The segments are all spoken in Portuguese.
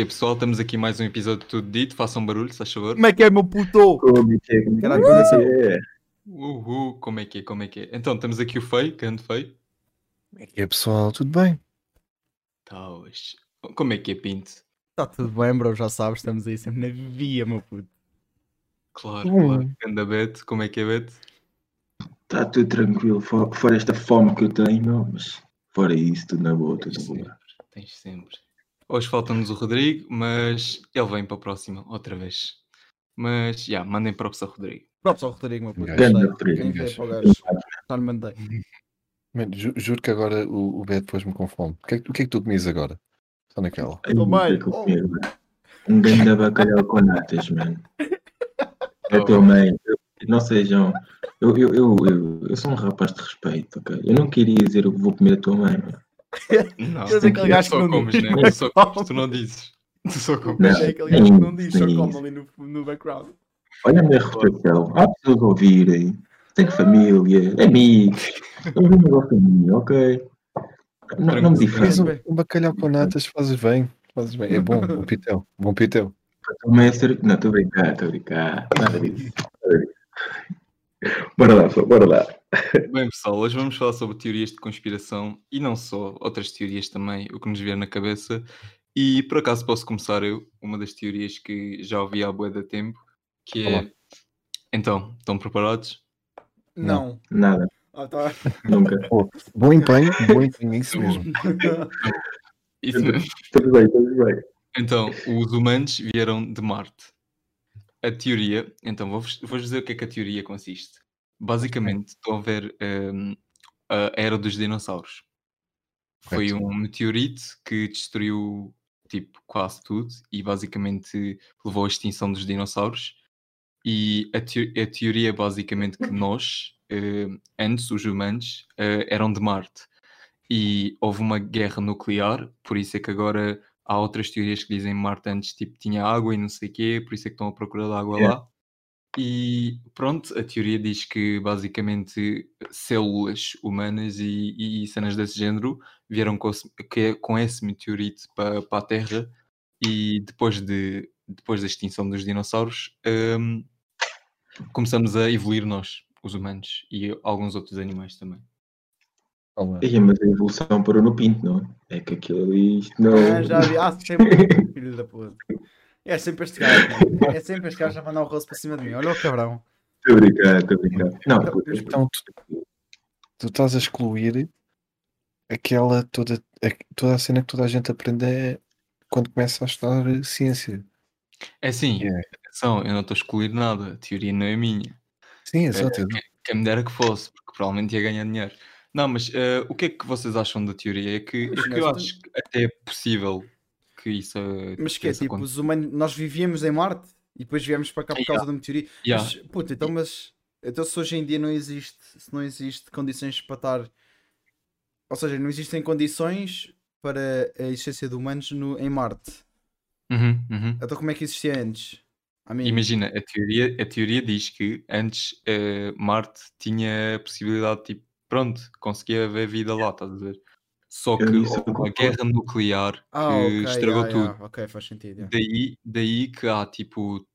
que é, pessoal? Estamos aqui mais um episódio de Tudo Dito. Façam barulho, se faz favor. Como é que é, meu puto? Como é que é? Como é só. é? Uhul, como é que é? Como é que é? Então, temos aqui o Feio, grande Feio. Como é que é, pessoal? Tudo bem? Tá, hoje. Como é que é, Pinto? Tá tudo bem, bro, já sabes, estamos aí sempre na via, meu puto. Claro, Hum. claro. Ganda Beto, como é que é, Beto? Tá tudo tranquilo, fora, esta fome que eu tenho, meu, mas fora isso, tudo na boa, tudo na boa. tens sempre. Hoje falta-nos o Rodrigo, mas ele vem para a próxima, outra vez. Mas, já, mandem para o professor Rodrigo. Próprio só o Rodrigo, meu puto. Gostei. Rodrigo, Quem foi gajo. para o gajo? Já lhe mandei. Ju- juro que agora o, o Beto pôs-me com fome. O que, é, que- o que é que tu comias agora? Só naquela. Ai, Tô é bem. eu mano? Um grande bacalhau com natas, mano. Eu também, eu- não sejam. Eu, eu, eu, eu, eu sou um rapaz de respeito, ok? Eu não queria dizer o que vou comer a tua mãe, mano. Não, Queres aquele gajo que só não comes, diz? né? Tu só comes, tu não dizes. Tu só comes. Não. É aquele gajo que não diz, só come ali no, no background. Olha a minha reputação. Há pessoas a ouvirem. Tenho família, amigos. Eu um negócio a mim, ok? Não, não me difama. um, um bacalhau com natas fazes bem. Fazes bem. É bom, bom pitel. Bom pitel. Não, estou a brincar, estou a brincar. Nada disso. Bora lá, pessoal, bora lá. Bem, pessoal, hoje vamos falar sobre teorias de conspiração e não só, outras teorias também, o que nos vier na cabeça. E por acaso posso começar eu, uma das teorias que já ouvi há bué de tempo, que é. Olá. Então, estão preparados? Não. Nada, Ah, tá. nunca. Bom empenho, bom empenho, é isso mesmo. Isso mesmo. Tudo bem, tudo bem. Então, os humanos vieram de Marte. A teoria, então vou-vos vou dizer o que é que a teoria consiste. Basicamente, estão a ver hum, a era dos dinossauros. Foi Correto. um meteorito que destruiu tipo quase tudo e basicamente levou à extinção dos dinossauros. E a, teo- a teoria é basicamente que nós, eh, antes os humanos, eh, eram de Marte. E houve uma guerra nuclear, por isso é que agora há outras teorias que dizem Marte antes tipo, tinha água e não sei o quê, por isso é que estão à procura de água Yeah. lá. E pronto, a teoria diz que basicamente células humanas e, e cenas desse género vieram com, esse- que- com esse meteorito para, para a Terra e depois, de, depois da extinção dos dinossauros hum, começamos a evoluir nós, os humanos, e alguns outros animais também. Olá. Ih, mas a evolução parou no pinto, não? É que aquilo ali, isto não. Ah, já vi. Ah, sempre. Filho da puta. É sempre este gajo, mano. É sempre este gajo a mandar o rosto para cima de mim. Olha o cabrão. Estou a brincar, estou a brincar. Não, puta, Então tu, tu estás a excluir aquela toda, a, toda a cena que toda a gente aprende é quando começa a estudar ciência. É assim, Yeah. atenção, eu não estou a excluir nada, a teoria não é minha. Sim, exato. exato. Quem me dera que fosse, porque provavelmente ia ganhar dinheiro. Não, mas eh, o que é que vocês acham da teoria? É que, é que eu acho que até é possível que isso eh, Mas que é tipo, os humanos, nós vivíamos em Marte e depois viemos para cá por Yeah. causa da meteorito. Yeah. Mas, puta, então, mas então se hoje em dia não existe, se não existe condições para estar, ou seja, não existem condições para a existência de humanos no, em Marte. Uhum, uhum. Então como é que existia antes? I mean, Imagina, a teoria, a teoria diz que antes eh, Marte tinha a possibilidade, tipo, pronto, conseguia haver vida lá, estás a ver? Só que houve uma guerra nuclear ah, que ok, estragou yeah, tudo. yeah, ok, faz sentido. yeah. Daí, daí que há tipo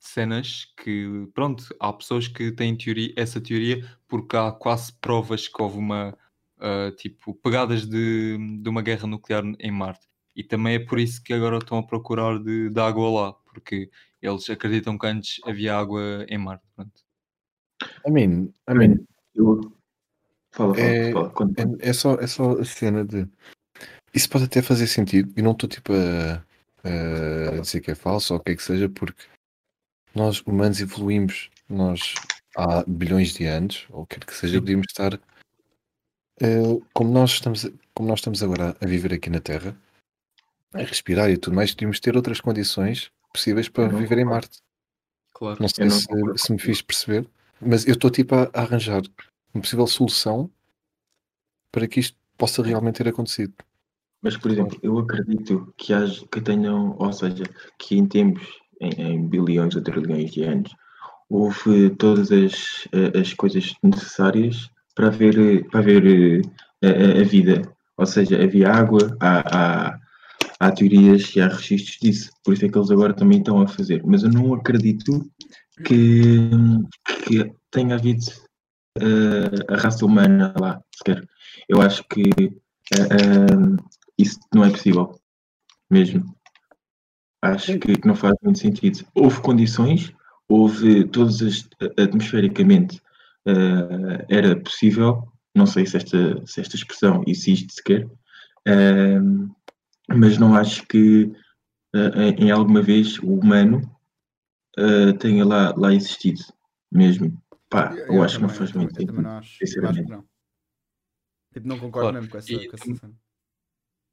cenas que, pronto, há pessoas que têm teoria, essa teoria porque há quase provas que houve uma, ah, tipo, pegadas de, de uma guerra nuclear em Marte. E também é por isso que agora estão a procurar de, de água lá, porque eles acreditam que antes havia água em Marte. Pronto. I mean, I mean, eu... Fala, fala, É- fala. É, é só, é só a cena de. Isso pode até fazer sentido, e não estou tipo a, a dizer que é falso ou o que é que seja, porque nós humanos evoluímos, nós há bilhões de anos, ou o que quer que seja, podíamos estar. eh, como, nós estamos, como nós estamos agora a viver aqui na Terra, a respirar e tudo mais, podíamos ter outras condições possíveis para não viver em. Marte. Claro. Não sei não se, concordo se me fiz perceber, mas eu estou tipo a, a arranjar uma possível solução para que isto possa realmente ter acontecido. Mas, por exemplo, eu acredito que, haja, que tenham, ou seja, que em tempos, em, em bilhões ou trilhões de anos, houve todas as, as coisas necessárias para haver, para haver a, a- a vida. Ou seja, havia água, há, há, há teorias e há registros disso, por isso é que eles agora também estão a fazer. Mas eu não acredito que, que tenha havido uh, a raça humana lá, sequer. Eu acho que uh, uh, isso não é possível, mesmo. Acho que, não faz muito sentido. Houve condições, houve todas as atmosfericamente era possível, não sei se esta, se esta expressão existe sequer, mas não acho que em alguma vez o humano tenha lá, lá existido mesmo. Pá, eu, eu acho que não faz muito sentido. Não acho, acho que não. Tipo, não concordo claro. mesmo com essa, e, com essa cena.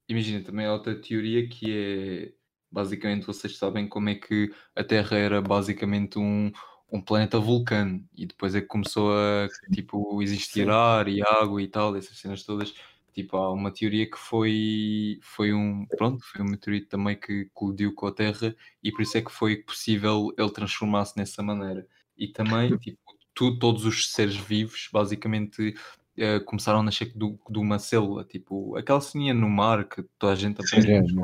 Imagina, também há outra teoria que é basicamente vocês sabem como é que a Terra era basicamente um, um planeta vulcano e depois é que começou a tipo existir Sim. ar e água e tal, essas cenas todas. Tipo, há uma teoria que foi, foi um pronto, foi um meteorito também que colidiu com a Terra e por isso é que foi possível ele transformar-se nessa maneira. E também, tipo, tu, todos os seres vivos basicamente uh, começaram a nascer do, de uma célula, tipo aquela ceninha no mar que toda a gente aprende. É,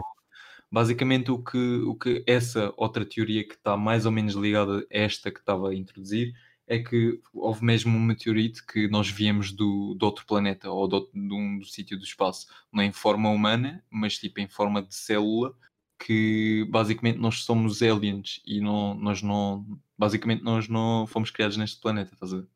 basicamente o que, o que essa outra teoria que está mais ou menos ligada a esta que estava a introduzir é que houve mesmo um meteorito que nós viemos do, do outro planeta ou do, de um do sítio do espaço, não em forma humana, mas tipo em forma de célula, que basicamente nós somos aliens e não, nós não, basicamente nós não fomos criados neste planeta, estás a ver?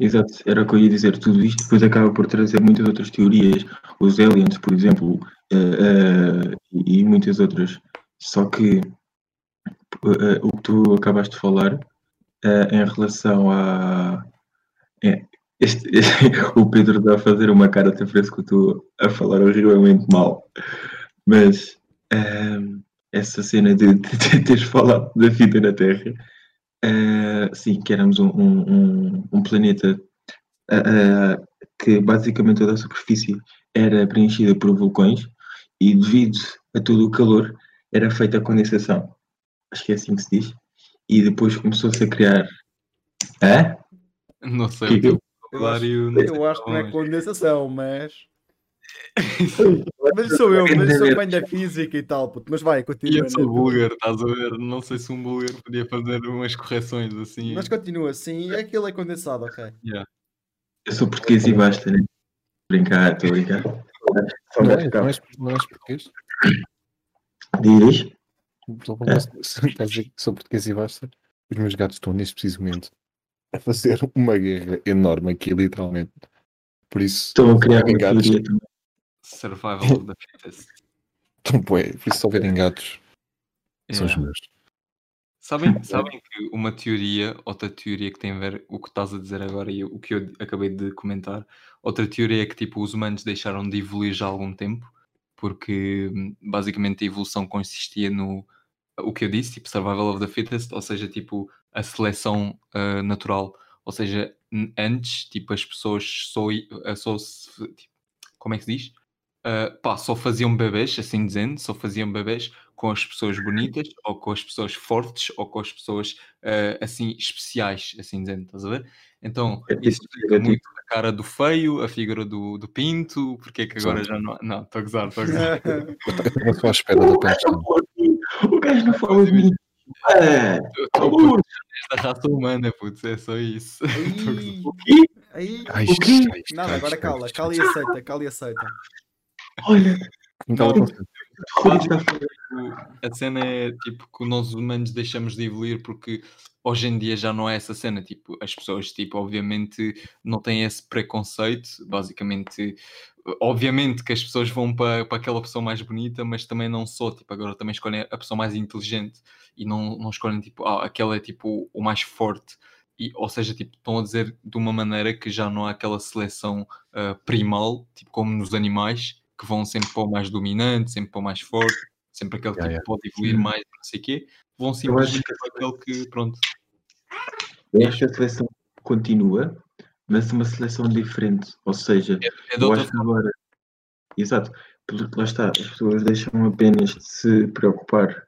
Exato, era o que eu ia dizer. Tudo isto depois acaba por trazer muitas outras teorias, os aliens, por exemplo, uh, uh, e muitas outras. Só que uh, o que tu acabaste de falar em relação a. É, este, este, o Pedro está a fazer uma cara até parece que eu estou a falar horrivelmente mal, mas essa cena de, de, de teres falado da vida na Terra Uh, sim, que éramos um, um, um planeta uh, que basicamente toda a superfície era preenchida por vulcões e devido a todo o calor era feita a condensação. Acho que é assim que se diz. E depois começou-se a criar. Hã? Não sei. Que, eu, eu, acho, eu acho que não é condensação, mas. mas sou eu, mas sou bem da física e tal, puto. mas vai, continua. Eu sou né? búlgaro, estás a ver? Não sei se um búlgaro podia fazer umas correções assim. Mas continua, sim, aquilo é condensado, ok. Yeah. Eu sou português e basta, né? Brincar, estou a brincar. Só não, é, não, és, não és português? Diz? Sou português e basta? Os meus gatos estão neste preciso momento a fazer uma guerra enorme aqui, literalmente. Por isso, estão a criar gatos. Survival of the fittest. Pô, por isso, se houverem gatos, yeah. são os meus. Sabem, sabem que uma teoria, outra teoria que tem a ver o que estás a dizer agora e o que eu acabei de comentar, outra teoria é que tipo os humanos deixaram de evoluir já há algum tempo, porque hum, basicamente a evolução consistia no o que eu disse, tipo survival of the fittest, ou seja, tipo a seleção uh, natural, ou seja, antes tipo as pessoas só, só tipo, como é que se diz? Uh, pá, só faziam bebês, assim dizendo, só faziam bebês com as pessoas bonitas, ou com as pessoas fortes, ou com as pessoas uh, assim especiais, assim dizendo, estás a ver? Então, é isso fica muito a cara do feio, a figura do, do pinto, porque é que agora já não. Não, estou a gozar, estou a gozar. Eu estou à espera do pinto. O gajo não fala de mim. É, estou da raça humana, putz, é só isso. Quê? Aí, Ai, o quê? Nada, agora cala, cala e aceita, cala e aceita. Olha, então, a cena é tipo que nós humanos deixamos de evoluir porque hoje em dia já não é essa cena. Tipo, as pessoas, tipo, obviamente não têm esse preconceito. Basicamente, obviamente que as pessoas vão para, para aquela pessoa mais bonita, mas também não só. Tipo, agora também escolhem a pessoa mais inteligente e não, não escolhem tipo, ah, aquela é tipo o mais forte. E, ou seja, tipo, estão a dizer de uma maneira que já não há aquela seleção uh, primal, tipo como nos animais, que vão sempre para o mais dominante, sempre para o mais forte, sempre aquele yeah, que yeah. pode evoluir mais, não sei o quê, vão simplesmente para aquele que, pronto. Eu acho que a seleção continua, mas uma seleção diferente, ou seja, é, é eu acho que agora, exato, porque lá está, as pessoas deixam apenas de se preocupar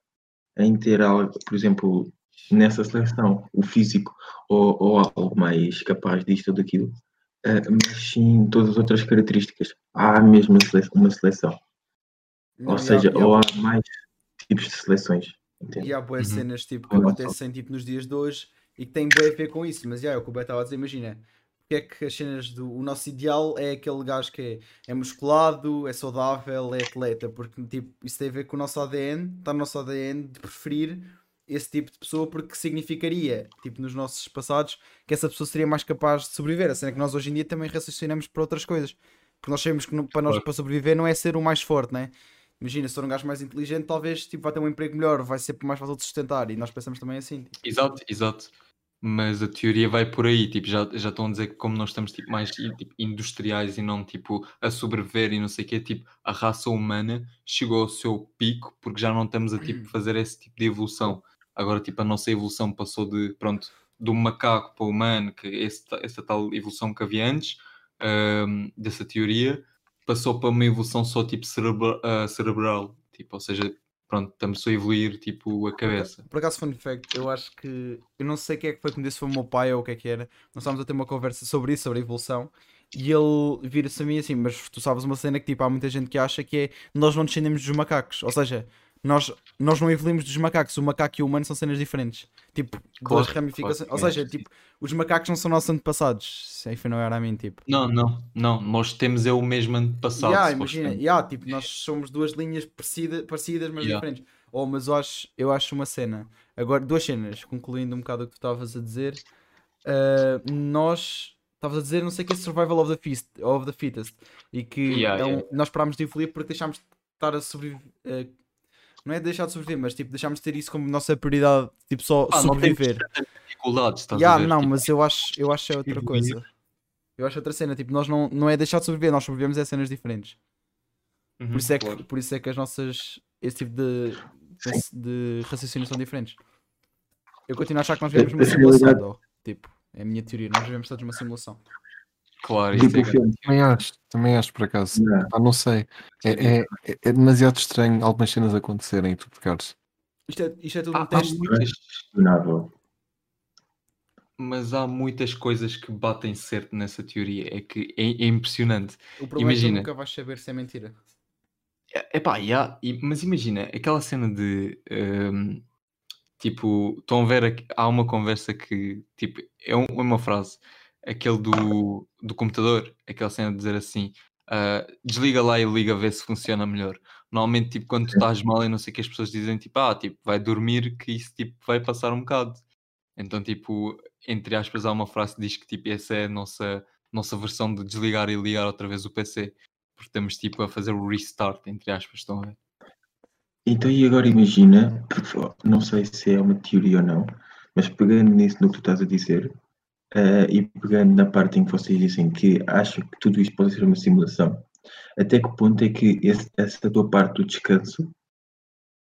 em ter algo, por exemplo, nessa seleção, o físico ou, ou algo mais capaz disto ou daquilo, uh, mas sim todas as outras características. Há mesmo uma seleção. Não, Ou e há- seja, há- ou há mais tipos de seleções. Entende? E há boas Uhum. cenas tipo, que acontecem tipo, nos dias de hoje e que têm bem a ver com isso. Mas já, é o que o Beto estava a dizer, imagina. Porque é que as cenas do. O nosso ideal é aquele gajo que é, é musculado, é saudável, é atleta. Porque tipo, isso tem a ver com o nosso ADN, está no nosso ADN de preferir esse tipo de pessoa porque significaria, tipo, nos nossos passados, que essa pessoa seria mais capaz de sobreviver. A cena é que nós hoje em dia também raciocinamos para outras coisas. Porque nós sabemos que não- para nós Claro. para sobreviver não é ser o mais forte, né? Imagina, se for um gajo mais inteligente, talvez tipo, vai ter um emprego melhor, vai ser mais fácil de sustentar. E nós pensamos também assim. tipo, Exato, exato. Mas a teoria vai por aí, tipo, já, já estão a dizer que como nós estamos tipo, mais tipo, industriais e não tipo a sobreviver e não sei o quê, tipo, a raça humana chegou ao seu pico porque já não estamos a tipo, fazer esse tipo de evolução. Agora, tipo, a nossa evolução passou de, pronto, do macaco para o humano, que esse, ta- essa tal evolução que havia antes, ahm, dessa teoria, passou para uma evolução só tipo cerebra- ah, cerebral, tipo, ou seja, pronto, estamos só a evoluir tipo a cabeça. Por acaso, fun fact, eu acho que. Eu não sei quem é que foi que me disse, se foi o meu pai ou o que é que era. Nós estávamos a ter uma conversa sobre isso, sobre a evolução. E ele vira-se a mim assim, mas tu sabes uma cena que tipo, há muita gente que acha que é nós não descendemos dos macacos. Ou seja, nós, nós não evoluímos dos macacos. O macaco e o humano são cenas diferentes. Tipo, duas Claro, ramificações. claro, ou é, seja, sim. tipo, os macacos não são nossos antepassados. Se aí não era a mim, tipo. Não, não, não. Nós temos é o mesmo antepassado. Yeah, imagina, yeah, tipo, nós somos duas linhas parecida, parecidas, mas Yeah. diferentes. Oh, mas eu acho, eu acho uma cena. Agora, duas cenas, concluindo um bocado o que tu estavas a dizer. Ah, nós estavas a dizer, não sei o que é survival of the, feast, of the fittest. E que Yeah, é um- nós parámos de evoluir porque deixámos de estar a sobreviver. ah, não é deixar de sobreviver, mas tipo, deixámos de ter isso como nossa prioridade, tipo, só Ah, não sobreviver. tantas dificuldades, estás Yeah, a ver? não, Tipo, mas eu acho, eu acho é outra coisa. Eu acho outra cena, tipo, nós não, não é deixar de sobreviver, nós sobrevivemos a cenas diferentes. uhum, Por isso, é que, claro. por isso é que as nossas. Esse tipo de, de raciocínio são diferentes. Eu continuo a achar que nós vivemos numa A simulação. Tipo, é a minha teoria. Nós vivemos todos numa simulação. Claro, isso Tipo é filme. Também acho, também acho por acaso. Não. Ah, não sei. É, é, é- é demasiado estranho algumas cenas acontecerem e tu ficares. Isto é, isto é tudo Há, um teste. muitas, mas há muitas coisas que batem certo nessa teoria. É que é, é impressionante. O problema é que imagina. nunca vais saber se é mentira. É- Epá, yeah, e- mas imagina, aquela cena de hum, tipo, estão a ver, aqui- há uma conversa que tipo, é um- uma frase, aquele do, do computador, aquela cena de dizer assim, ah, desliga lá e liga a ver se funciona melhor. Normalmente, tipo, quando tu estás mal e não sei o que as pessoas dizem, tipo, ah, tipo, vai dormir que isso tipo, vai passar um bocado. Então, tipo, entre aspas, há uma frase que diz que tipo, essa é a nossa, nossa versão de desligar e ligar outra vez o PC. Porque estamos tipo a fazer o restart, entre aspas, estão a ver? Então, e agora imagina, não sei se é uma teoria ou não, mas pegando nisso no que tu estás a dizer, eh, e pegando na parte em que vocês dizem que acham que tudo isto pode ser uma simulação, até que ponto é que esse- essa tua parte do descanso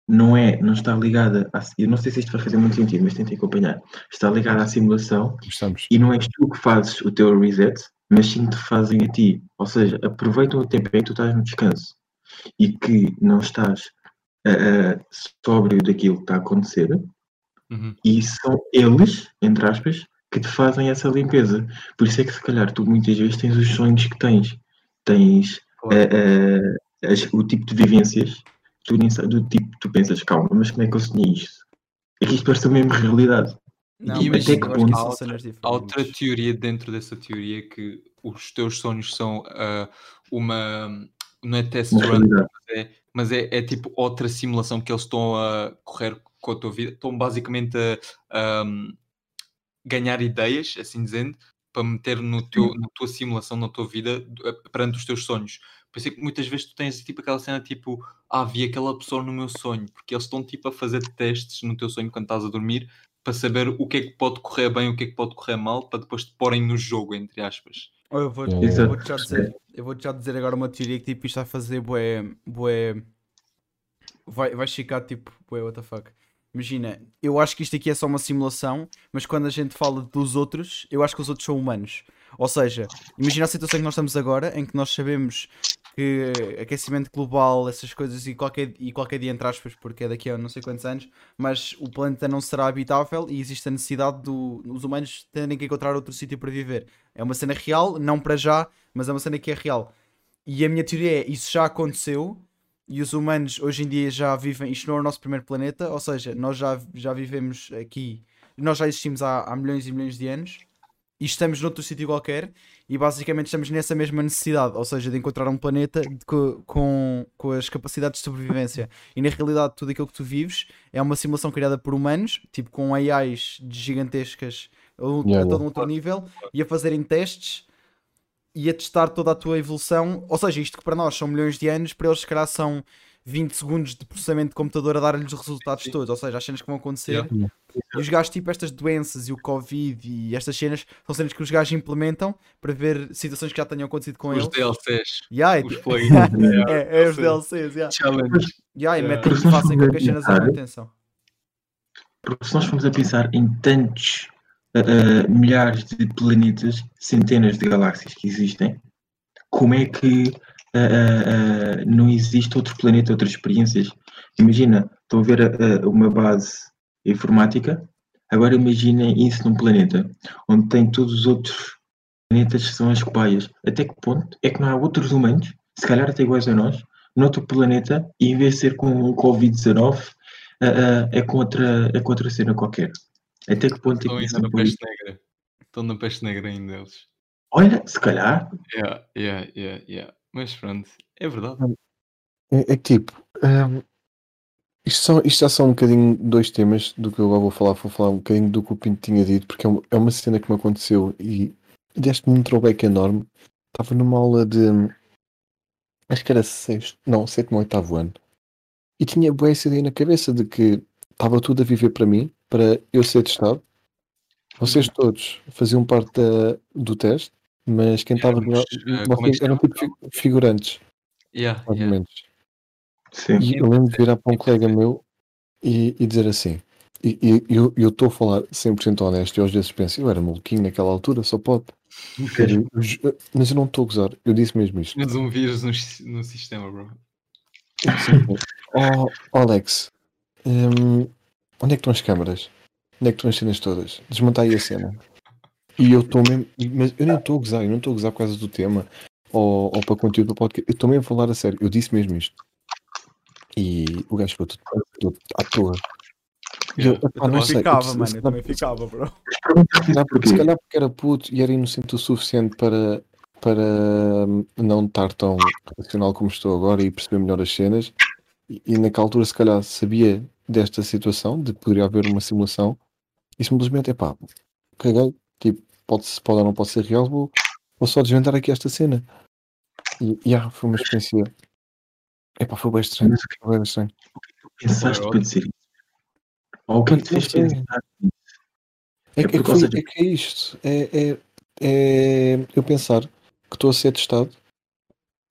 não é, não está ligada a, eu não sei se isto vai fazer muito sentido, mas tentem acompanhar, está ligada à simulação Estamos. e não és tu que fazes o teu reset, mas sim te fazem a ti. Ou seja, aproveitam o tempo em que tu estás no descanso e que não estás ah, sóbrio daquilo que está a acontecer Uhum. e são eles, entre aspas, que te fazem essa limpeza. Por isso é que se calhar tu muitas vezes tens os sonhos que tens. Tens ah, ah, as- o tipo de vivências, tu nem sabes, do tipo, tu pensas, calma, mas como é que eu sonhei isto? É que isto parece a mesma realidade. Não, E mas até que ponto- Há cenas Há outra teoria dentro dessa teoria que os teus sonhos são ah, uma. Não é test run, mas é, mas é, é tipo outra simulação que eles estão a correr com a tua vida. Estão basicamente a ahm, ganhar ideias, assim dizendo, para meter no teu, na tua simulação, na tua vida, a- perante os teus sonhos. Por isso é que muitas vezes tu tens tipo aquela cena tipo, ah, vi aquela pessoa no meu sonho, porque eles estão tipo a fazer testes no teu sonho quando estás a dormir para saber o que é que pode correr bem, o que é que pode correr mal, para depois te porem no jogo, entre aspas. Eu vou, eu vou-te já dizer, eu vou já dizer agora uma teoria que tipo isto vai fazer bué, bué, vai, vai ficar tipo bué, what the fuck. Imagina, eu acho que isto aqui é só uma simulação, mas quando a gente fala dos outros, eu acho que os outros são humanos. Ou seja, imagina a situação que nós estamos agora, em que nós sabemos que aquecimento global, essas coisas, e qualquer, e qualquer dia, entre aspas, porque é daqui a não sei quantos anos, mas o planeta não será habitável e existe a necessidade dos humanos terem que encontrar outro sítio para viver. É uma cena real, não para já, mas é uma cena que é real. E a minha teoria é: isso já aconteceu, e os humanos hoje em dia já vivem. Isto não é o nosso primeiro planeta, ou seja, nós já, já vivemos aqui, nós já existimos há, há milhões e milhões de anos e estamos noutro sítio qualquer e basicamente estamos nessa mesma necessidade, ou seja, de encontrar um planeta de, com, com, as capacidades de sobrevivência. E na realidade, tudo aquilo que tu vives é uma simulação criada por humanos, tipo com AIs gigantescas a, Yeah, a todo um outro nível e a fazerem testes e a testar toda a tua evolução. Ou seja, isto que para nós são milhões de anos, para eles, se calhar, são 20 segundos de processamento de computador a dar-lhes os resultados Sim. todos. Ou seja, as cenas que vão acontecer. Yeah. E os gajos, tipo, estas doenças e o Covid e estas cenas, são cenas que os gajos implementam para ver situações que já tenham acontecido com Os eles. DLCs, Yeah, os ti- play é, é os. DLCs, yeah. challenge. Yeah, e Yeah. metem, Porque se nós fazem com que as cenas atenção. Porque se nós formos a pensar em tantos ah, milhares de planetas, centenas de galáxias que existem, como é que ah, ah, não existe outro planeta, outras experiências? Imagina, estão a ver uma base informática, agora imaginem isso num planeta, onde tem todos os outros planetas que são as cobaias. Até que ponto é que não há outros humanos, se calhar até iguais a nós, noutro planeta, e em vez de ser com o Covid-19, ah, ah, é, com outra, é com outra cena qualquer. Até que ponto é Estão que ainda isso na peste negra. Estão na peste negra ainda eles. Olha, se calhar, Yeah, yeah, yeah, yeah. Mas pronto, é verdade. É, é que tipo, hum, isto, são- isto já são um bocadinho dois temas do que eu agora vou falar. Vou falar um bocadinho do que o Pinto tinha dito, porque é uma, é uma cena que me aconteceu e deste-me um throwback enorme. Estava numa aula de. Acho que era sexto, não, sétimo ou oitavo ano. E tinha boa essa ideia na cabeça de que estava tudo a viver para mim, para eu ser testado. Vocês todos faziam parte da- do teste, mas quem estava. Éramos, eh, como é eram tipo fi- figurantes, Yeah, mais yeah. menos. sim. E eu lembro de virar para um colega meu e, e dizer assim, e e eu eu estou a falar 100% honesto, e às vezes penso, eu era maluquinho naquela altura, só pode. Eu ju- mas eu não estou a gozar, eu disse mesmo isto. Tinhas um vírus no, no sistema, bro. Oh, oh, Alex, hum, onde é que estão as câmaras? Onde é que estão as cenas todas? Desmonta aí a cena. E eu estou mesmo, mas eu nem estou a gozar, eu não estou a gozar por causa do tema ou, ou para conteúdo do podcast. Eu estou mesmo a falar a sério, eu disse mesmo isto. E o gajo ficou tudo, tudo à toa. Eu, Eu também não sei, eu ficava, preciso- mano. se Eu também ficava, bro. Se calhar- porquê? se calhar porque era puto e era inocente o suficiente para, para hum, não estar tão racional como estou agora e perceber melhor as cenas. E, e naquela altura, se calhar, sabia desta situação, de que poderia haver uma simulação, e simplesmente, epá, caguei, tipo, pode, pode ou não pode ser real, vou, vou só desvendar aqui esta cena. E, e ah, foi uma experiência. Epá, foi bem estranho. Mas o que Foi bem estranho. pensaste Foi para dizer isso? Ou o que é que fez pensar? É, É que- é, que foi- é que é isto. É, é, é eu pensar que estou a ser testado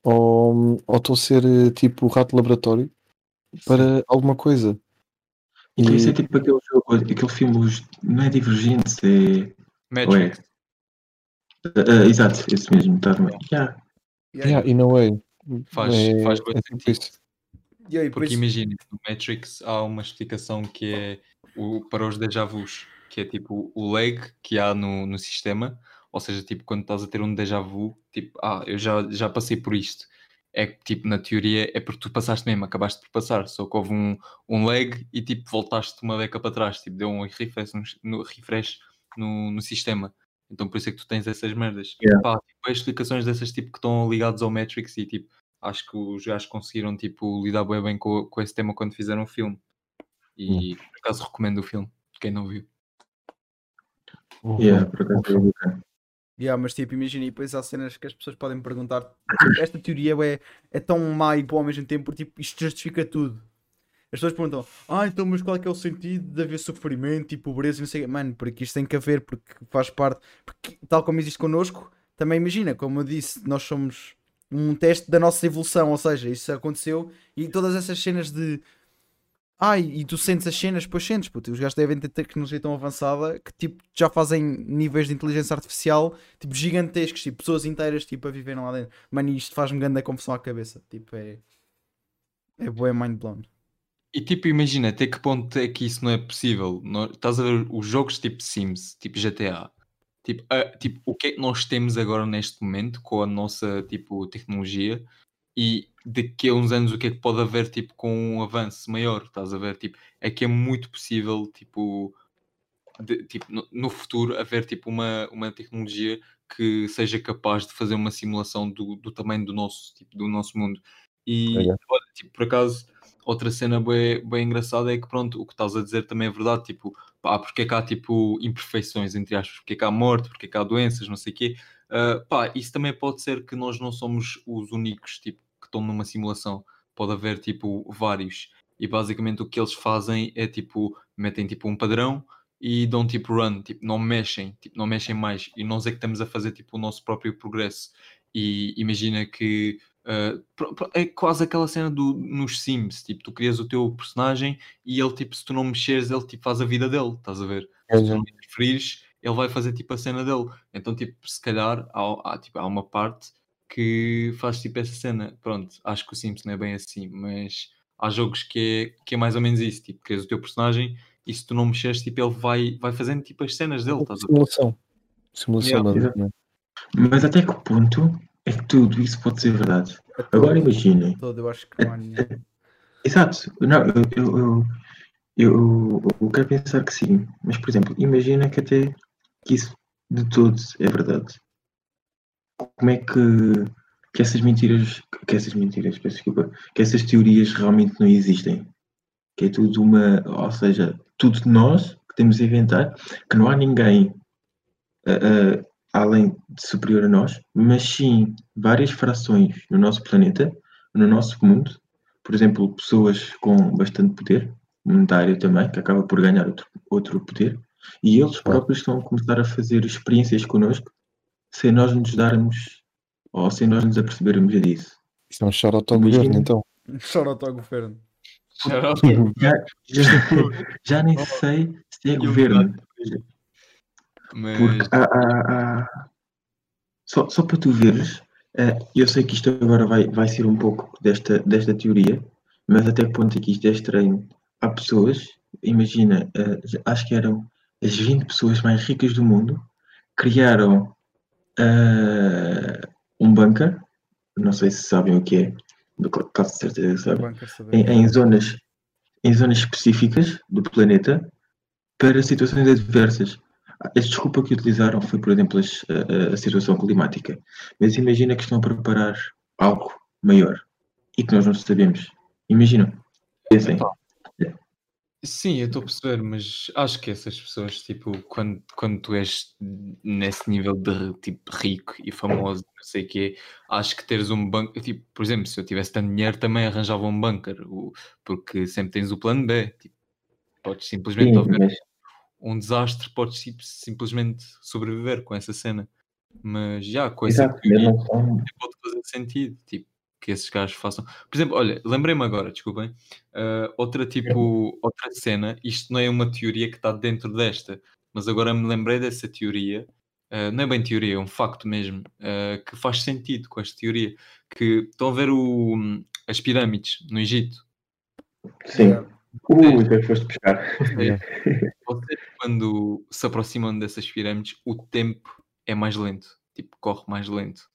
ou ou estou a ser eh, tipo rato de laboratório para alguma coisa. Então isso é E- tipo aquele, jogo, aquele filme, não é Divergentes, é. Matrix. Ah, ah, exato, esse mesmo, está bem. Yeah. Yeah, in a way. Faz- é, faz bué é tipo sentido. isso. E aí, Porque imagina, no Matrix há uma explicação que é o, para os déjà vus, que é tipo o lag que há no, no sistema, ou seja, tipo quando estás a ter um déjà vu, tipo, ah, eu já, já passei por isto. É que tipo, na teoria é porque tu passaste mesmo, acabaste por passar, só que houve um, um lag e tipo voltaste uma década para trás, tipo, deu um refresh no, no, refresh no, no sistema. Então por isso é que tu tens essas merdas. Yeah. Pá, tipo, as explicações dessas tipo que estão ligados ao Matrix e tipo, acho que os gajos conseguiram tipo, lidar bem, bem com, com esse tema quando fizeram o filme. E por acaso recomendo o filme, quem não viu. Yeah, por acaso bacana. Yeah, mas tipo, imagina, e depois há cenas que as pessoas podem perguntar. tipo, esta teoria é, é tão má e boa ao mesmo tempo, porque tipo, isto justifica tudo. As pessoas perguntam, ah, então, mas qual é que é o sentido de haver sofrimento e pobreza não sei? Mano, porque isto tem que haver, porque faz parte. Porque, tal como existe connosco, também imagina, como eu disse, nós somos um teste da nossa evolução, ou seja, isso aconteceu e todas essas cenas de. Ai, e tu sentes as cenas, pois sentes, puto. Os gajos devem ter tecnologia tão avançada que tipo, já fazem níveis de inteligência artificial tipo, gigantescos, tipo, pessoas inteiras tipo, a viverem lá dentro. Mano, isto faz-me grande confusão à cabeça. Tipo, é. É boa, mind blown. E tipo, imagina até que ponto é que isso não é possível. Estás a ver os jogos tipo Sims, tipo GTA. Tipo, a- tipo, o que é que nós temos agora neste momento com a nossa tipo, tecnologia? E daqui a uns anos o que é que pode haver tipo com um avanço maior, estás a ver? Tipo, é que é muito possível, tipo, de- tipo no, no futuro haver tipo uma, uma tecnologia que seja capaz de fazer uma simulação do, do tamanho do nosso, tipo, do nosso mundo. E Olha. olha, tipo, por acaso, outra cena bem, bem engraçada é que pronto, o que estás a dizer também é verdade, tipo, pá, porque é que há tipo imperfeições, entre aspas, porque é que há morte, porque é que há doenças, não sei o quê. Uh, pá, isso também pode ser que nós não somos os únicos tipo, estão numa simulação. Pode haver tipo vários. E basicamente o que eles fazem é tipo, metem tipo um padrão e dão tipo run, tipo, não mexem, tipo, não mexem mais. E nós é que estamos a fazer tipo o nosso próprio progresso. E imagina que uh, é quase aquela cena do, nos Sims, tipo, tu crias o teu personagem e ele tipo, se tu não mexeres, ele tipo faz a vida dele, estás a ver? Se tu não interferires, ele vai fazer tipo a cena dele. Então, tipo, se calhar há, há, tipo, há uma parte que faz tipo essa cena. Pronto, acho que o Sims não é bem assim, mas há jogos que é, que é mais ou menos isso. Tipo, crias o teu personagem e se tu não mexeres, tipo, ele vai, vai fazendo tipo as cenas dele, estás a ver? Simulação. Simulação, Yeah, né? Mas até que ponto é que tudo isso pode ser verdade? Agora imaginem. Todo, eu acho que não há. Exato. Não, eu, eu, eu, eu, eu quero pensar que sim. Mas, por exemplo, imagina que até que isso de todo é verdade. Como é que, que essas mentiras, que essas mentiras, peço desculpa, que essas teorias realmente não existem? Que é tudo uma, ou seja, tudo nós que temos a inventar, que não há ninguém ah, ah, além de superior a nós, mas sim várias frações no nosso planeta, no nosso mundo, por exemplo, pessoas com bastante poder, monetário também, que acaba por ganhar outro, outro poder, e eles próprios estão a começar a fazer experiências connosco sem nós nos darmos ou sem nós nos apercebermos disso. Isto é um shout ao governo, então. Shout ao governo. Já, já, já nem sei se é governo, Mas porque há, há- há- Só, só para tu veres, eh, eu sei que isto agora vai, vai ser um pouco desta, desta teoria, mas até que ponto é que isto é estranho? Há pessoas, imagina, eh, acho que eram as 20 pessoas mais ricas do mundo, criaram eh, um bunker, não sei se sabem o que é, caso de certeza que sabem, em, em zonas, em zonas específicas do planeta para situações adversas. A desculpa que utilizaram foi, por exemplo, as- a, a- a situação climática. Mas imagina que estão a preparar algo maior e que nós não sabemos. Imaginam. Pensem. Sim, eu estou a perceber, mas acho que essas pessoas, tipo, quando, quando tu és nesse nível de tipo rico e famoso, não sei o quê, acho que teres um banco, tipo, por exemplo, se eu tivesse tanto dinheiro também arranjava um bunker, porque sempre tens o plano B, tipo, podes simplesmente Sim, haver mas um desastre, podes sim- simplesmente sobreviver com essa cena. Mas já, com essa exato, não são. pode fazer sentido, tipo, que esses gajos façam. Por exemplo, olha, lembrei-me agora, desculpem, ah, outra tipo, outra cena, isto não é uma teoria que está dentro desta, mas agora me lembrei dessa teoria, ah, não é bem teoria, é um facto mesmo, ah, que faz sentido com esta teoria, que estão a ver o, as pirâmides no Egito. Sim. Ui, que foste buscar? Vocês, quando se aproximam dessas pirâmides, o tempo é mais lento, tipo, corre mais lento.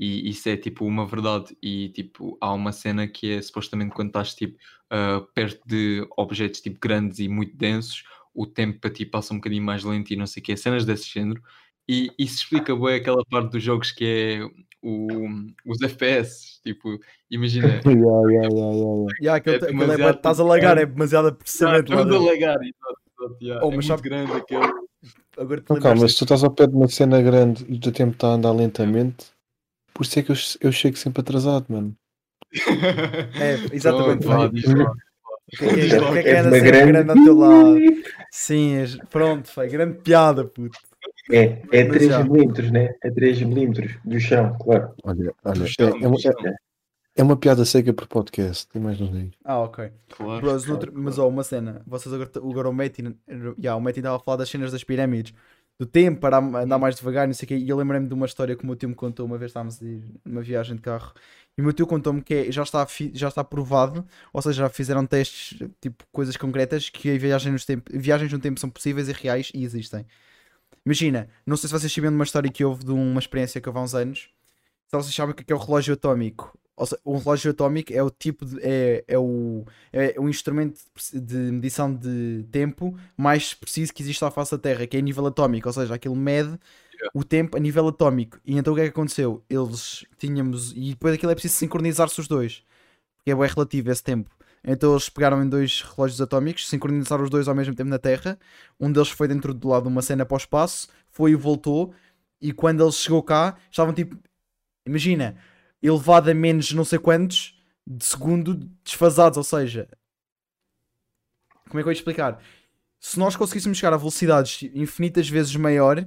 E isso é tipo uma verdade. E tipo, há uma cena que é supostamente quando estás tipo ah, perto de objetos tipo grandes e muito densos, o tempo para ti passa um bocadinho mais lento e não sei o que, cenas desse género. E isso explica bem aquela parte dos jogos que é o, os FPS. Tipo, imagina. Yeah, yeah, yeah, yeah, yeah. Aquele, É é, demasiado- estás a lagar, é demasiado processamento. Tudo a legar, exato, exato, yeah. Oh, é mas muito sabe- grande aquele. Agora te Não, calma, lembraste se tu estás ao pé de uma cena grande e o teu tempo está a andar lentamente, por isso é que eu, eu chego sempre atrasado, mano. É, exatamente. O que é que, é, o que, é que anda uma sempre grande- grande ao teu lado? Sim, és- pronto, foi grande piada, puto. É, é Mas 3 já. milímetros, né? É 3 milímetros do chão, claro. Olha, olha, Do é, chão, é uma, é- é uma piada seca por podcast, tem mais não digo. Ah, ok. Claro. Bros, noutro- mas ó, uma cena, vocês agora, agora o Metin, yeah, o Metin estava a falar das cenas das pirâmides, do tempo para andar mais devagar, não sei o quê, e eu lembrei-me de uma história que o meu tio me contou uma vez estávamos a ir numa viagem de carro, e o meu tio contou-me que é- já, está, já está provado, ou seja, já fizeram testes, tipo, coisas concretas, que a viagem nos tempo, viagens no tempo são possíveis e reais e existem. Imagina, não sei se vocês sabem de uma história que houve de uma experiência que houve há uns anos, se vocês sabem o que é é o relógio atómico, seja, um relógio atómico é o tipo de, é, é o é o instrumento de medição de tempo mais preciso que existe à face da Terra, que é a nível atómico, ou seja, aquilo mede o tempo a nível atómico. E então o que é que aconteceu? Eles tínhamos e depois aquilo é preciso sincronizar-se os dois, porque é bem relativo esse tempo. Então eles pegaram em dois relógios atómicos, sincronizaram os dois ao mesmo tempo na Terra. Um deles foi dentro do lado de uma cena para o espaço, foi e voltou. E quando ele chegou cá, estavam tipo, imagina, elevado a menos não sei quantos de segundo desfasados. Ou seja, como é que eu ia explicar? Se nós conseguíssemos chegar a velocidades infinitas vezes maior,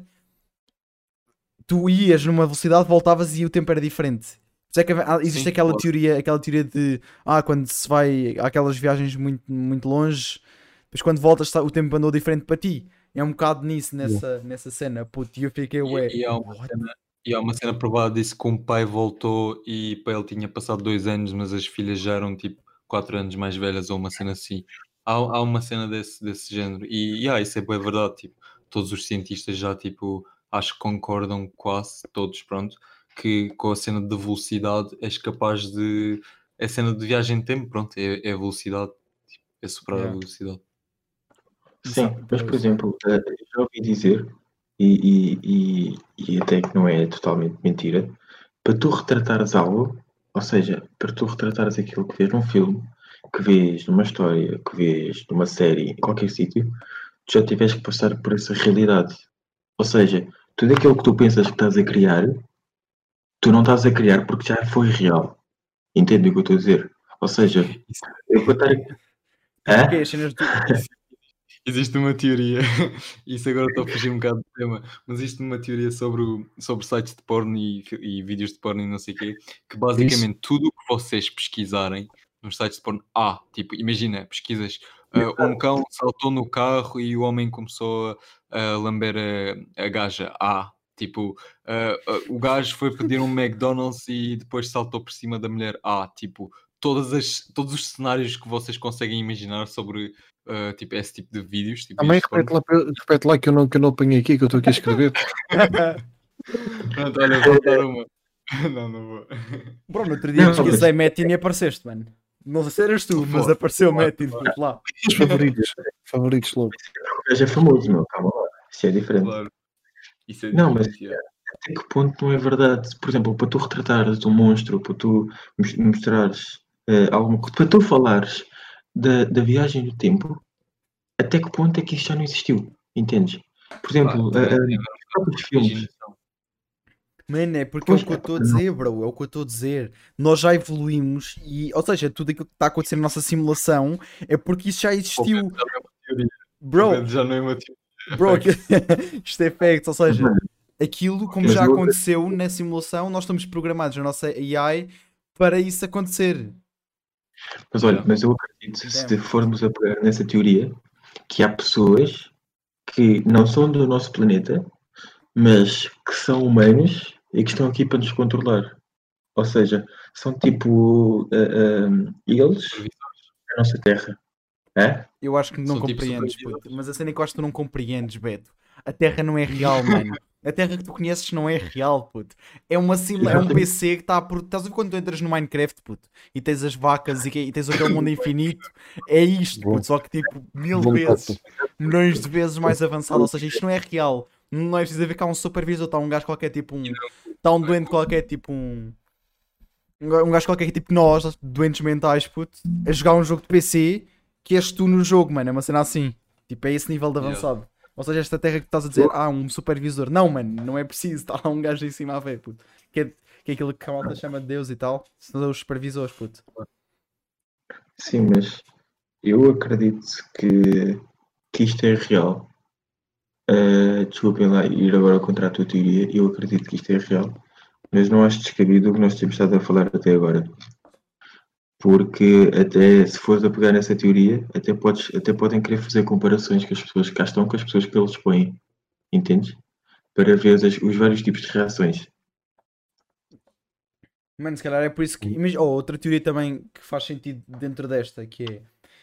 tu ias numa velocidade, voltavas e o tempo era diferente. É que existe Sim, aquela teoria, aquela teoria de ah, quando se vai àquelas viagens muito, muito longe, depois quando voltas o tempo andou diferente para ti. É um bocado nisso, nessa, nessa cena, puto, e eu fiquei, ué, E, e há uma cena, e há uma cena provada disso que um pai voltou e para ele tinha passado dois anos, mas as filhas já eram tipo quatro anos mais velhas ou uma cena assim. Há, há uma cena desse, desse género. E yeah, isso é bem verdade. Tipo, todos os cientistas já tipo, acho que concordam quase todos, pronto, que com a cena de velocidade és capaz de. É cena de viagem de tempo, pronto, é, é velocidade. tipo, é superar Yeah. a velocidade. Sim, mas por exemplo, eh, eu já ouvi dizer, e, e, e, até que não é totalmente mentira, para tu retratares algo, ou seja, para tu retratares aquilo que vês num filme, que vês numa história, que vês numa série, em qualquer sítio, tu já tiveste que passar por essa realidade. Ou seja, tudo aquilo que tu pensas que estás a criar, tu não estás a criar porque já foi real. Entende o que eu estou a dizer? Ou seja, eu vou estar. Hã? Porque as cenas do- Existe uma teoria, isso agora estou a fugir um bocado do tema, mas existe uma teoria sobre, o- sobre sites de porno e, e vídeos de porno e não sei o quê, que basicamente tudo o que vocês pesquisarem nos sites de porno, ah, tipo, imagina, pesquisas, ah, um cão saltou no carro e o homem começou a, a lamber a, a gaja, ah, tipo, ah, ah, o gajo foi pedir um McDonald's e depois saltou por cima da mulher, ah, tipo, todas as, todos os cenários que vocês conseguem imaginar sobre uh, tipo, esse tipo de vídeos. Tipo, Também repete lá, repete lá que, eu não, que eu não apanhei aqui, que eu estou aqui a escrever. Pronto, olha, vou dar uma. Não, não vou. Bro, no outro dia pesquisei Metin e apareceste, mano. Não sei se eras tu, mas apareceu foda, Metin puto, lá. Os favoritos, favoritos logo. O gajo é famoso, meu, calma lá. Isso é diferente. Claro. Isso é Não, mas-. Até que ponto não é verdade? Por exemplo, para tu retratares um monstro, para tu mos- mostrares alguma coisa, para tu falares da, da viagem do tempo, até que ponto é que isto já não existiu? Entendes? Por exemplo, eh, tem os próprios filmes. Mano, é porque é o Pois, que eu estou a não. dizer, bro. É o que eu estou a dizer. Nós já evoluímos e, ou seja, tudo aquilo que está a acontecer na nossa simulação é porque isso já existiu. É. Bro, Já não é uma teoria. bro, aquilo- isto é facts, ou seja, aquilo como já eu- aconteceu na simulação, nós estamos programados na nossa AI para isso acontecer. Mas olha, mas eu acredito, se formos a pegar nessa teoria, que há pessoas que não são do nosso planeta, mas que são humanos e que estão aqui para nos controlar. Ou seja, são tipo ah, ah, eles da nossa Terra. É? Eu acho que não São tipo compreendes, puto. Mas a cena é que eu acho que tu não compreendes, Beto. A Terra não é real, mano. A Terra que tu conheces não é real, puto. É, uma sim... é um PC que está por. Estás a ver quando tu entras no Minecraft, puto? E tens as vacas e, que- e tens aquele mundo infinito? É isto, puto. Só que tipo mil Bom vezes, milhões de vezes mais avançado. Ou seja, isto não é real. Não é preciso ver que há um supervisor, está um gajo qualquer, tipo um. Está um doente qualquer, tipo um. Um gajo qualquer, tipo nós, doentes mentais, puto, a jogar um jogo de PC que és tu no jogo, mano. É uma cena assim. Tipo, é esse nível de Yeah. avançado. Ou seja, esta terra que tu estás a dizer, ah, um supervisor. Não, mano, não é preciso. Está lá um gajo em cima a ver, puto. Que é, que é aquilo que a malta chama de Deus e tal. São os supervisores, puto. Sim, mas eu acredito que, que isto é real. Ah, desculpem lá ir agora contra a tua teoria. Eu acredito que isto é real, mas não acho descabido o que nós temos estado a falar até agora. Porque até se fores a pegar nessa teoria, até, podes, até podem querer fazer comparações com as pessoas que cá estão com as pessoas que eles põem. Entendes? Para ver as- os vários tipos de reações. Mano, se calhar é por isso que. Oh, outra teoria também que faz sentido dentro desta, que é.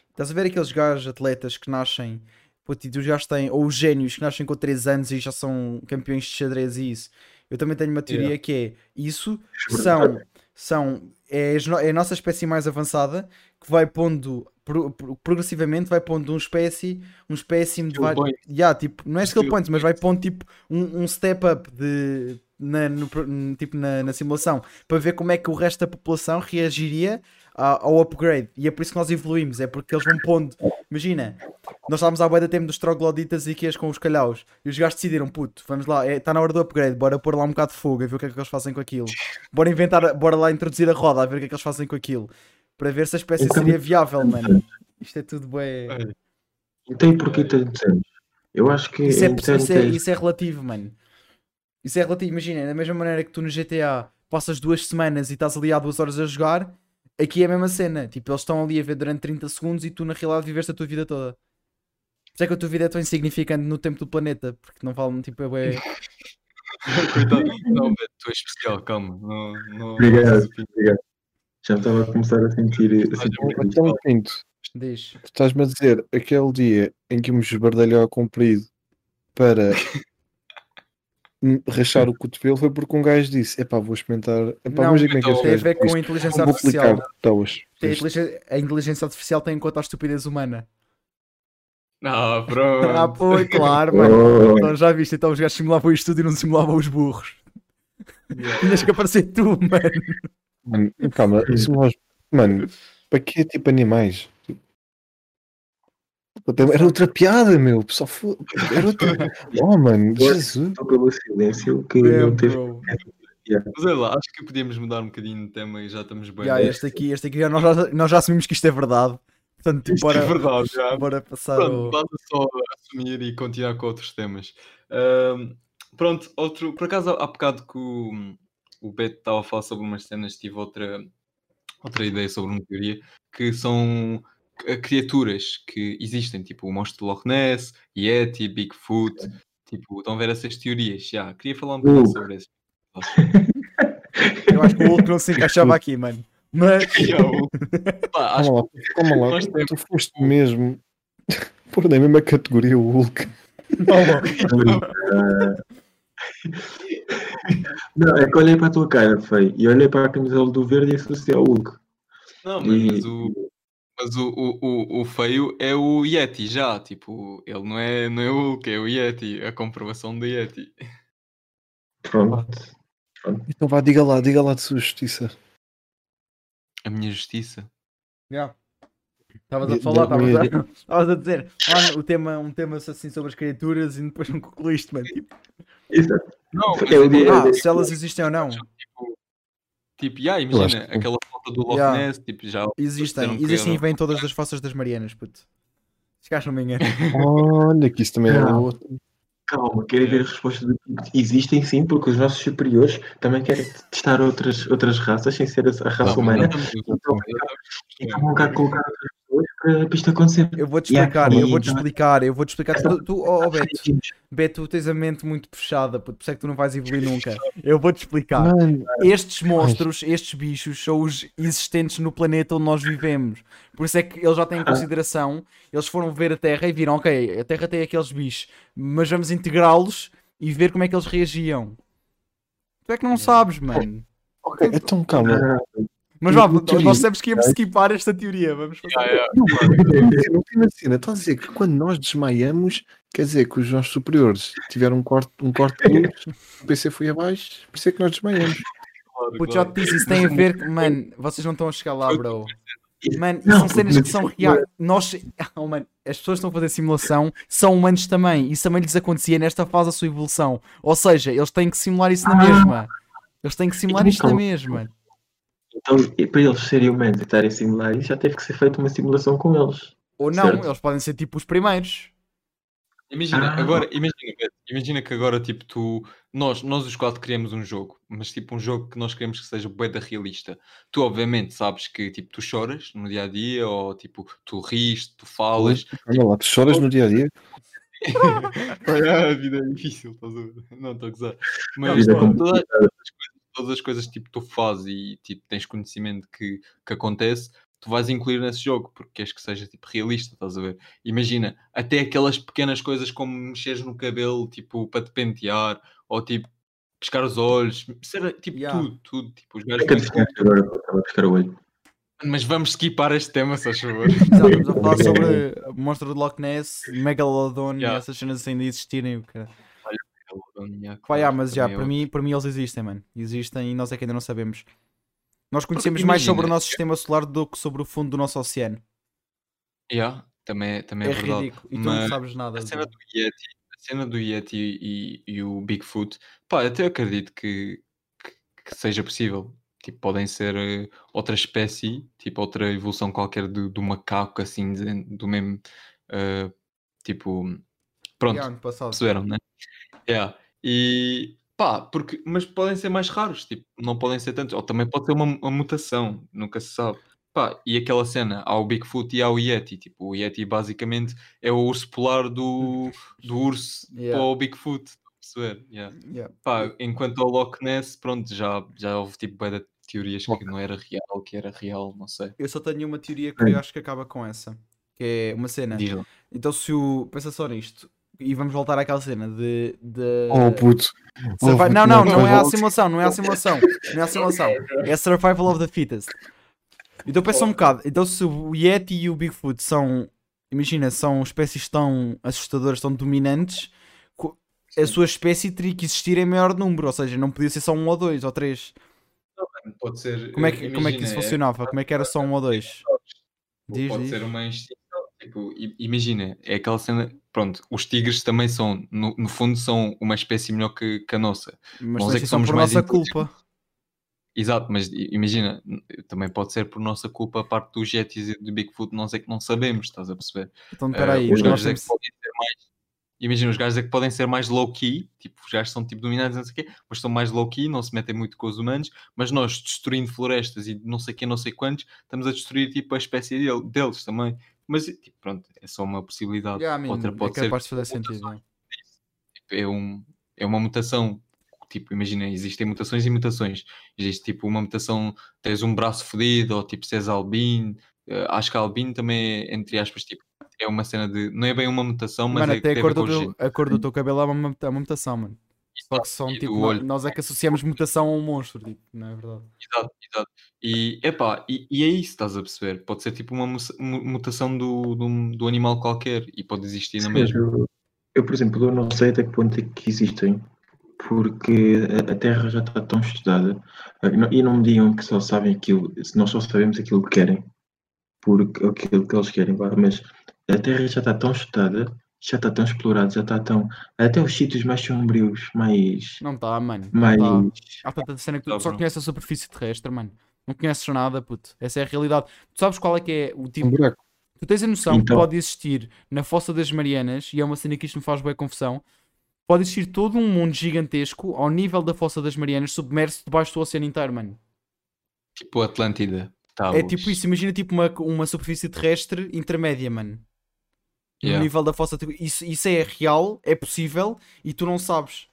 Estás a ver aqueles gajos atletas que nascem. Puto, tu já têm. Ou os génios que nascem com 3 anos e já são campeões de xadrez e isso. Eu também tenho uma teoria que é. Isso são. São. É, é a nossa espécie mais avançada que vai pondo pro- pro- progressivamente vai pondo um espécie um espécime de vários yeah, tipo, não é skill points, mas vai pondo tipo um, um step up de na, no tipo, na, na simulação para ver como é que o resto da população reagiria ao upgrade. E é por isso que nós evoluímos, é porque eles vão pondo imagina, nós estávamos à boia da tempo dos trogloditas e que com os calhaus e os gajos decidiram, puto, vamos lá, está na hora do upgrade, bora pôr lá um bocado de fogo a ver o que é que eles fazem com aquilo bora inventar, bora lá introduzir a roda a ver o que é que eles fazem com aquilo para ver se a espécie seria viável, mano. Isto é tudo bem. Não tem porquê tantos anos. Eu acho que Isso é, em isso, é, isso é relativo, mano. Isso é relativo. Imagina, da mesma maneira que tu no GTA passas duas semanas e estás ali há duas horas a jogar, aqui é a mesma cena. Tipo, eles estão ali a ver durante 30 segundos e tu na realidade viveste a tua vida toda. Por isso é que a tua vida é tão insignificante no tempo do planeta, porque não vale tipo, é Coitado. Não, Beto, tu és especial, calma. Não, não, Obrigado. Obrigado. Já me estava a começar a sentir. A sentir Então, Pinto, Diz. tu estás-me a dizer aquele dia em que íamos esbardalhar ao comprido para rachar o cotovelo foi porque um gajo disse: Epá, vou experimentar. Epá, Não, vamos ver como é que este Tem a ver com a inteligência Vou artificial. Tem a, inteligência, a inteligência artificial tem em conta a estupidez humana. Ah, pronto. Ah, pô, claro, mano. Então, já viste, então os gajos simulavam isto tudo e não simulavam os burros. Tinhas que aparecer tu, mano. Mano, calma, isso nós. Mano, para que tipo animais? Puta, Era outra piada, meu. Só foi... Era outra. Oh, mano, Jesus. só pelo silêncio que É, não teve. bro. Mas olha lá, acho que podíamos mudar um bocadinho de tema e já estamos bem. Já, este aqui, este aqui nós, já, nós já assumimos que isto é verdade. Portanto, Isto bora, é verdade, já. bora passar Pronto, ao... só assumir e continuar com outros temas. Ahm, pronto, outro, por acaso há bocado que o, o Beto estava a falar sobre umas cenas, tive outra, outra ideia sobre uma teoria, que são criaturas que existem, tipo o monstro de Loch Ness, Yeti, Bigfoot, tipo, estão a ver essas teorias, já, queria falar um bocadinho Hulk. sobre isso. Eu acho que o Hulk não se encaixava aqui, mano. Mas, Já, o- Pá, acho Calma lá, calma lá. nós temos- Tu foste mesmo pôr na mesma categoria o Hulk. Não, é que olhei para a tua cara, feio, e olhei para a camisola do verde e associei ao Hulk. Não, mas, E- mas o, mas o, o, o, o feio é o Yeti já, tipo, ele não é, não é o Hulk, é o Yeti, a comprovação do Yeti. Pronto. Então vá, diga lá, diga lá de sua justiça. A minha justiça. Já. Estavas a falar, estavas a, a dizer ah, o tema, um tema assim sobre as criaturas e depois não concluíste, mano. Tipo, Exato. Não, eu digo- ideia ah, se elas existem ou não. tipo, tipo, yeah, imagina, aquela do Loch Yeah. Ness, tipo, já Existem, existem e vêm todas das fossas das Marianas, puto. Se gajos não me enganam. Olha, que isso também Não. outro. Calma, quero ver a resposta do Existem sim, porque os nossos superiores também querem testar outras, outras raças sem ser a raça Não, humana. já estamos- Então, Então vão cá colocar outras para, para isto acontecer. Eu vou-te Yeah, explicar, eu e- vou-te explicar, eu vou-te explicar. Tu, tu oh, oh, Beto. Beto, tu tens a mente muito fechada, por isso é que tu não vais evoluir nunca. Eu vou-te explicar. Mano, Estes monstros, estes bichos, são os existentes no planeta onde nós vivemos. Por isso é que eles já têm em consideração. Eles foram ver a Terra e viram, ok, a Terra tem aqueles bichos, mas vamos integrá-los e ver como é que eles reagiam. Tu é que não sabes, mano. ok, então calma. Ah, Mas vá, nós sabemos que íamos skipar esta teoria. Vamos fazer. Yeah, yeah. Não tem uma cena, está a dizer que quando nós desmaiamos, quer dizer que os nossos superiores tiveram um corte, um corte de luz, o PC foi abaixo, por isso é que nós desmaiamos. Puto, já te disse, isso tem a ver. Mano, vocês não estão a chegar lá, bro. Mano, isso Não, são cenas que são reais. Nós, oh, mano, as pessoas que estão a fazer simulação são humanos também. Isso também lhes acontecia nesta fase da sua evolução. Ou seja, eles têm que simular isso na mesma. Eles têm que simular isto na mesma. Então, e para eles serem humanos e estarem a simular isso, já teve que ser feita uma simulação com eles. Ou não, Certo. eles podem ser tipo os primeiros. Imagina, Ah. agora, imagina, imagina que agora, tipo, tu, nós, nós os quatro criamos um jogo, mas tipo um jogo que nós queremos que seja bué da realista. Tu, obviamente, sabes que, tipo, tu choras no dia a dia, ou tipo, tu rires, tu falas. Olha lá, tu choras no dia a dia. a vida é difícil, estás a ver? Não, estou a gozar. Mas vida é complicada. todas as coisas, todas as coisas tipo, tu fazes e tipo, tens conhecimento que, que acontece, tu vais incluir nesse jogo, porque queres que seja tipo realista, estás a ver? Imagina, até aquelas pequenas coisas como mexeres no cabelo, tipo, para te pentear, ou tipo, pescar os olhos, ser, tipo Yeah. tudo, tudo. Tipo, os É gajos que agora que pescar o olho. Mas vamos skipar este tema, se faz favor. Exato, estamos a falar sobre o monstro de Loch Ness, Megalodon e Yeah. essas cenas ainda existirem. o cara. Yeah, Pá, yeah, mas já, é para, mim, para mim eles existem, mano. Existem e nós é que ainda não sabemos. Nós conhecemos mais sobre o nosso sistema solar do que sobre o fundo do nosso oceano. Yeah, também, é- também É, é, verdade. ridículo. E tu não sabes nada. A cena do- Yeti, a cena do Yeti e, e o Bigfoot, pá, até acredito que, que, que seja possível. Tipo, podem ser eh, outra espécie, tipo outra evolução qualquer do, do macaco, assim, do mesmo, eh, tipo, pronto, Yeah, perceberam, né? Yeah. E pá, porque, mas podem ser mais raros, tipo, não podem ser tantos, ou também pode ser uma, uma mutação, nunca se sabe. Pá, e aquela cena, há o Bigfoot e há o Yeti, tipo, o Yeti basicamente é o urso polar do, do urso Yeah. para o Bigfoot, perceber? Yeah. Yeah. Pá, enquanto ao Loch Ness, pronto, já, já houve tipo bué de teorias que não era real, que era real, não sei. Eu só tenho uma teoria que eu acho que acaba com essa. Que é uma cena. Então se o. Pensa só nisto. E vamos voltar àquela cena de. de... Oh puto. Oh, não, não, não é a simulação, não é a simulação. Não é a simulação. É survival of the fittest. Então pensa um bocado. Então se o Yeti e o Bigfoot são. Imagina, são espécies tão assustadoras, tão dominantes. A sua espécie teria que existir em maior número, ou seja, não podia ser só um ou dois ou três. Pode ser. Como é que, como é que isso imagina, funcionava? Como é que era só um ou dois? Diz, pode diz. ser uma extinção. Tipo, imagina, é aquela cena. Pronto, os tigres também são, no, no fundo, são uma espécie melhor que, que a nossa. Mas Nós não é que somos por mais nossa culpa. Exato, mas imagina, também pode ser por nossa culpa a parte dos Yetis e do Bigfoot, nós é que não sabemos, estás a perceber? Então Eh, espera aí, os nós gajos é que temos... podem ser mais. Imagina, os gajos é que podem ser mais low-key, tipo, os gajos são tipo dominantes, não sei o quê, mas são mais low-key, não se metem muito com os humanos, mas nós destruindo florestas e não sei quê, não sei quantos, estamos a destruir tipo a espécie dele- deles também. Mas tipo, pronto, é só uma possibilidade. Yeah, I mean, Outra é pode ser capaz de fazer mutações. sentido. né? É, um, é uma mutação. Tipo, imagina, existem mutações e mutações. Existe tipo uma mutação, tens um braço fodido, ou tipo se és albino. Eh, acho que albino também é, entre aspas, tipo, é uma cena de. Não é bem uma mutação, mas Mano, é que até a cor, do teu, a cor do teu cabelo é uma, é uma mutação, mano. Só que são tipo, olho. nós é que associamos mutação a um monstro, tipo, não é verdade? Exato, exato. E, epá, e, e é isso, estás a perceber? Pode ser tipo uma mu- mu- mutação do, do, do animal qualquer e pode existir na mesma. Eu, eu, por exemplo, eu não sei até que ponto é que existem, porque a, a Terra já está tão estudada, eh, e não- me digam que só sabem aquilo, nós só sabemos aquilo que querem, porque aquilo que eles querem, mas a Terra já está tão estudada, já está tão explorada, já está tão. Até os sítios mais sombrios, mais. Não está, mano. Não mais tá. Há tanta cena que tu Tá, só conheces a superfície terrestre, mano. Não conheces nada, puto. Essa é a realidade. Tu sabes qual é que é o Um tipo. buraco. Tu tens a noção Então- que pode existir na Fossa das Marianas, e é uma cena que isto me faz bem confusão. Pode existir todo um mundo gigantesco ao nível da Fossa das Marianas, submerso debaixo do oceano inteiro, mano. Tipo Atlântida. Tá, É tipo isso, imagina tipo uma, uma superfície terrestre intermédia, mano. No Yeah. nível da fossa. tipo, Isso, isso é real, é possível e tu não sabes.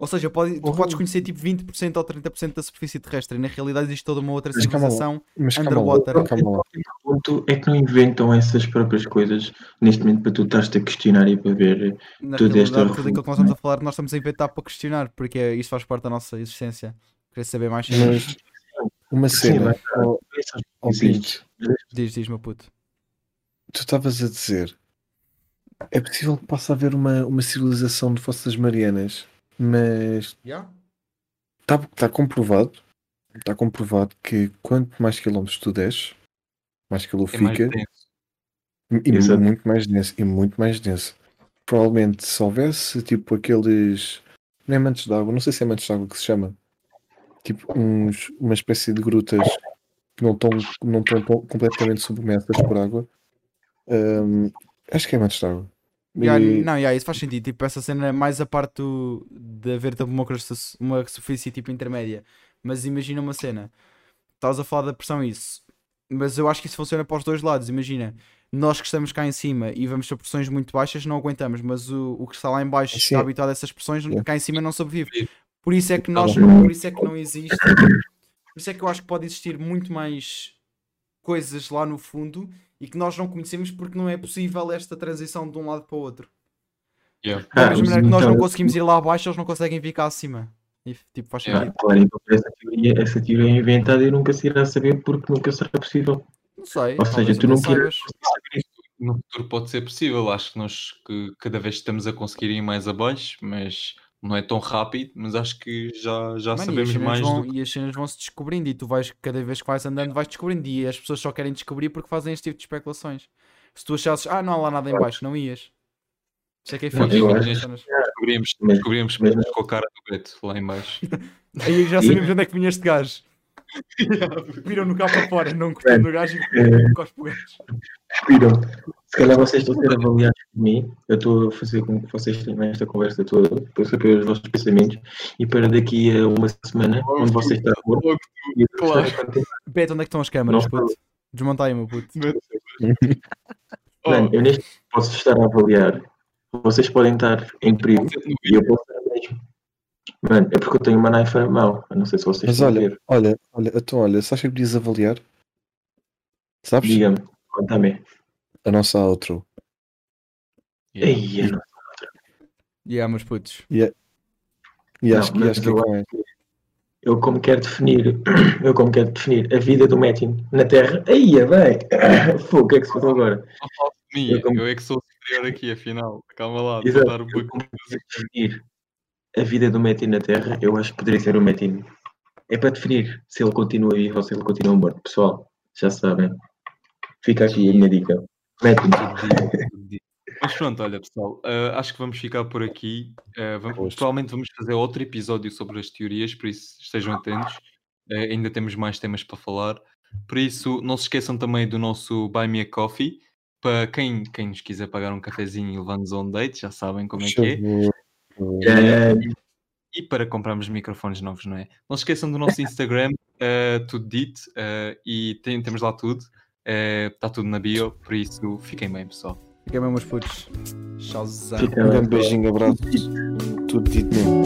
Ou seja, pode, tu Porra. podes conhecer tipo 20% ou 30% da superfície terrestre e na realidade existe toda uma outra Mas civilização. Mas Underwater. calma lá. ponto é que não inventam essas próprias coisas neste momento para tu estás-te a questionar e para ver. Na Tudo esta realidade, tudo aquilo que nós estamos a falar, nós estamos a inventar para questionar, porque é- isto faz parte da nossa existência. Querer saber mais sobre Mas uma Sim, cena, mas- Essas ó existe. Pinto, Diz, diz, meu puto. tu estavas a dizer, é possível que possa haver uma, uma civilização de Fossas Marianas, mas está tá comprovado, está comprovado que quanto mais quilómetros tu desces, mais calor É mais fica denso. e Exato. muito mais denso, e muito mais denso. Provavelmente se houvesse tipo aqueles, não é mantos de água, não sei se é mantos de água que se chama, tipo uns, uma espécie de grutas que não estão não tão completamente submersas por água. Hum, acho que é de água. Yeah, E- não, yeah, isso faz sentido. Tipo, essa cena é mais a parte do, de haver tipo, uma, uma superfície tipo intermédia. Mas imagina uma cena. Estás a falar da pressão isso. Mas eu acho que isso funciona para os dois lados. Imagina, nós que estamos cá em cima e vamos ter pressões muito baixas, não aguentamos. Mas o, o que está lá em baixo Sim. está habituado a essas pressões, Yeah. cá em cima não sobrevive. Por isso é que nós por isso é que não existe. Por isso é que eu acho que pode existir muito mais coisas lá no fundo e que nós não conhecemos porque não é possível esta transição de um lado para o outro. Yeah. Da Ah, mesma mas maneira que nós não então- conseguimos ir lá abaixo, eles não conseguem vir cá acima. E, tipo, faz Yeah. sentido. Claro, então essa teoria, essa teoria é inventada e nunca se irá saber porque nunca será possível. Não sei. Ou seja, tu não queres. No futuro pode ser possível. Acho que nós que cada vez estamos a conseguir ir mais abaixo, mas não é tão rápido. Mas acho que já, já Mano, e, sabemos cenas mais vão, do que e as cenas vão se descobrindo e tu vais, cada vez que vais andando, vais descobrindo e as pessoas só querem descobrir porque fazem este tipo de especulações. Se tu achasses, ah, não há lá nada em baixo, não ias. Isso é que é fixe. descobrimos, descobrimos mas- com a cara do Beto lá em baixo. Aí já sabemos onde é que vinha este gajo. Viram no cá para fora, não curtindo o gajo e cospe o gajo. Viram? Se calhar vocês estão a ser avaliados por mim. Eu estou a fazer com que vocês tenham esta conversa toda para saber os vossos pensamentos e para daqui a uma semana, onde vocês estão e eu Claro. Beto, onde é que estão as câmaras, Não puto? Desmonta aí, meu puto. Oh, Mano, eu neste posso estar a avaliar. Vocês podem estar em perigo e eu posso estar mesmo. Mano, é porque eu tenho uma knife na mão. Eu não sei se vocês Mas estão a olha, ver. olha, olha, então olha, sabes o que podias avaliar? Sabes? Diga-me, conta-me. A nossa outro. yeah. Ei, eu não- Yeah, meus putos. E Não, acho que, mas acho que é eu essa. eu como quero definir, eu como quero definir a vida do Metin na Terra, aí é bem. Fogo, o que é que se passou agora? Não mim, Eu como- eu é que sou superior aqui, afinal. Calma lá, Exato. vou dar um Eu pouco como quero definir a vida do Metin na Terra, eu acho que poderia ser o Metin. É para definir se ele continua vivo ou se ele continua morto. Pessoal, já sabem. Fica aqui a minha dica. Mas pronto, olha pessoal, ah, acho que vamos ficar por aqui. Ah, vamos- provavelmente vamos fazer outro episódio sobre as teorias, por isso estejam atentos. Ah, ainda temos mais temas para falar. Por isso, não se esqueçam também do nosso Buy Me a Coffee. Para quem, quem nos quiser pagar um cafezinho e levar-nos a um date, já sabem como é que é. É, E para comprarmos microfones novos, não é? Não se esqueçam do nosso Instagram, ah, tudo dito, e tem- temos lá tudo. Está tudo na bio, por isso fiquem bem, pessoal. Fiquem bem, meus putos. Tchauzão. fica Um grande beijinho, abraço. Tudo dito mesmo.